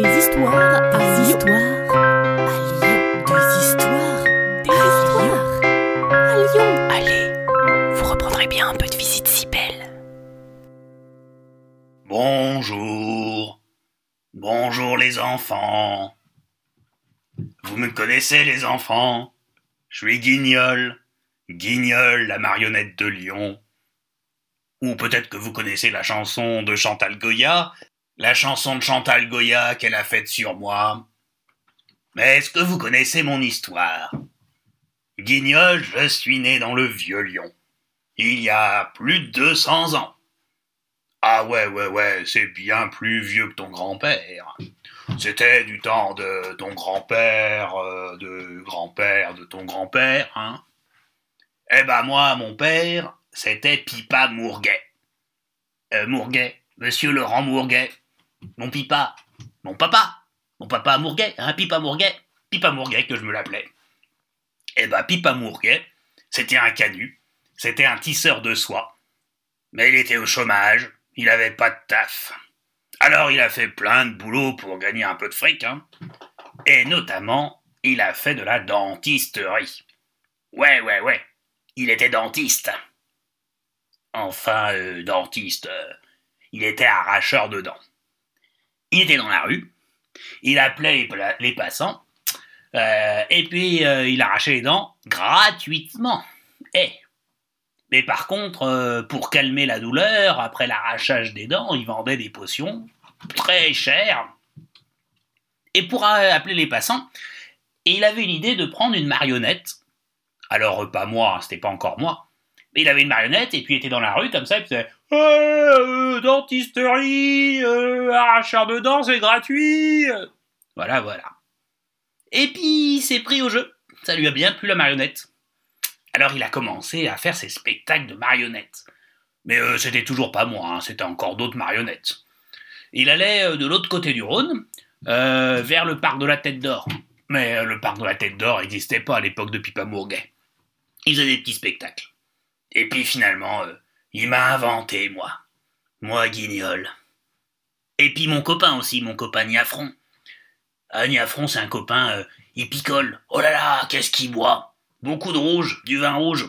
Des histoires, des histoires à Lyon. Des histoires, des histoires à Lyon. Allez, vous reprendrez bien un peu de visite si belle. Bonjour. Bonjour les enfants. Vous me connaissez les enfants? Je suis Guignol. Guignol, la marionnette de Lyon. Ou peut-être que vous connaissez la chanson de Chantal Goya, la chanson de Chantal Goya qu'elle a faite sur moi. Mais est-ce que vous connaissez mon histoire? Guignol, je suis né dans le vieux Lyon. Il y a plus de 200 ans. Ah ouais, ouais, ouais, c'est bien plus vieux que ton grand-père. C'était du temps de ton grand-père, euh, de grand-père, de ton grand-père, hein. Eh ben moi, mon père, c'était Pipa Mourguet. Euh, Mourguet, monsieur Laurent Mourguet. Mon Pipa, mon papa, mon papa Mourguet, hein, Pipa Mourguet, Pipa Mourguet que je me l'appelais. Eh ben Pipa Mourguet, c'était un canu, c'était un tisseur de soie. Mais il était au chômage, il avait pas de taf. Alors il a fait plein de boulot pour gagner un peu de fric, hein. Et notamment, il a fait de la dentisterie. Ouais, ouais, ouais. Il était dentiste. Enfin, euh, dentiste. euh, il était arracheur de dents. Il était dans la rue. Il appelait les, passants. euh, et puis, euh, il arrachait les dents gratuitement. Eh mais par contre, euh, pour calmer la douleur, après l'arrachage des dents, il vendait des potions très chères. Et pour appeler les passants, il avait l'idée de prendre une marionnette. Alors, pas moi, hein, c'était pas encore moi. Mais il avait une marionnette, et puis il était dans la rue, comme ça, il faisait « Euh, dentisterie, euh, de dents, c'est gratuit !» Voilà, voilà. Et puis, il s'est pris au jeu. Ça lui a bien plu, la marionnette. Alors il a commencé à faire ses spectacles de marionnettes. Mais euh, c'était toujours pas moi, hein, c'était encore d'autres marionnettes. Il allait euh, de l'autre côté du Rhône, euh, vers le parc de la Tête d'Or. Mais euh, le parc de la Tête d'Or n'existait pas à l'époque de Pipa Mourguet. Il faisait des petits spectacles. Et puis finalement, euh, il m'a inventé, moi. Moi, Guignol. Et puis mon copain aussi, mon copain Niafron. Ah, Niafron, c'est un copain, euh, il picole. Oh là là, qu'est-ce qu'il boit Beaucoup de rouge, du vin rouge.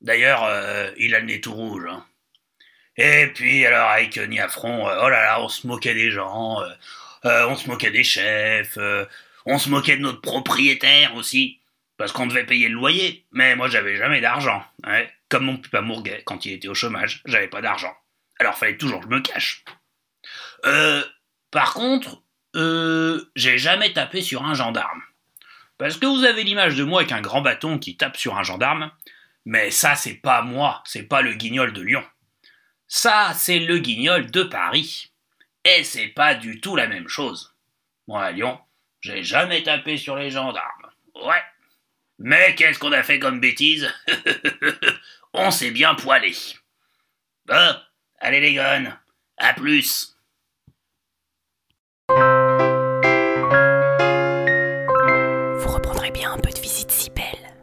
D'ailleurs, euh, il a le nez tout rouge. hein. Et puis, alors, avec Niafron, oh là là, on se moquait des gens, on se moquait des chefs, on se moquait de notre propriétaire aussi, parce qu'on devait payer le loyer. Mais moi, j'avais jamais d'argent. Comme mon papa Mourguet, quand il était au chômage, j'avais pas d'argent. Alors, fallait toujours que je me cache. Euh, par contre, euh, j'ai jamais tapé sur un gendarme. Parce que vous avez l'image de moi avec un grand bâton qui tape sur un gendarme, mais ça c'est pas moi, c'est pas le guignol de Lyon. Ça c'est le guignol de Paris. Et c'est pas du tout la même chose. Moi à Lyon, j'ai jamais tapé sur les gendarmes. Ouais. Mais qu'est-ce qu'on a fait comme bêtise On s'est bien poilé. Bon, allez les gonnes, à plus. Vous reprendrez bien un peu de visite si belle.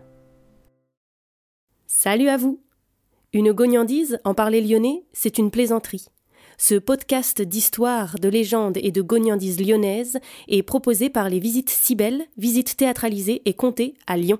Salut à vous Une gognandise, en parler lyonnais, c'est une plaisanterie. Ce podcast d'histoire, de légendes et de gognandises lyonnaises est proposé par les Visites Cybelles, visites théâtralisées et comptées à Lyon.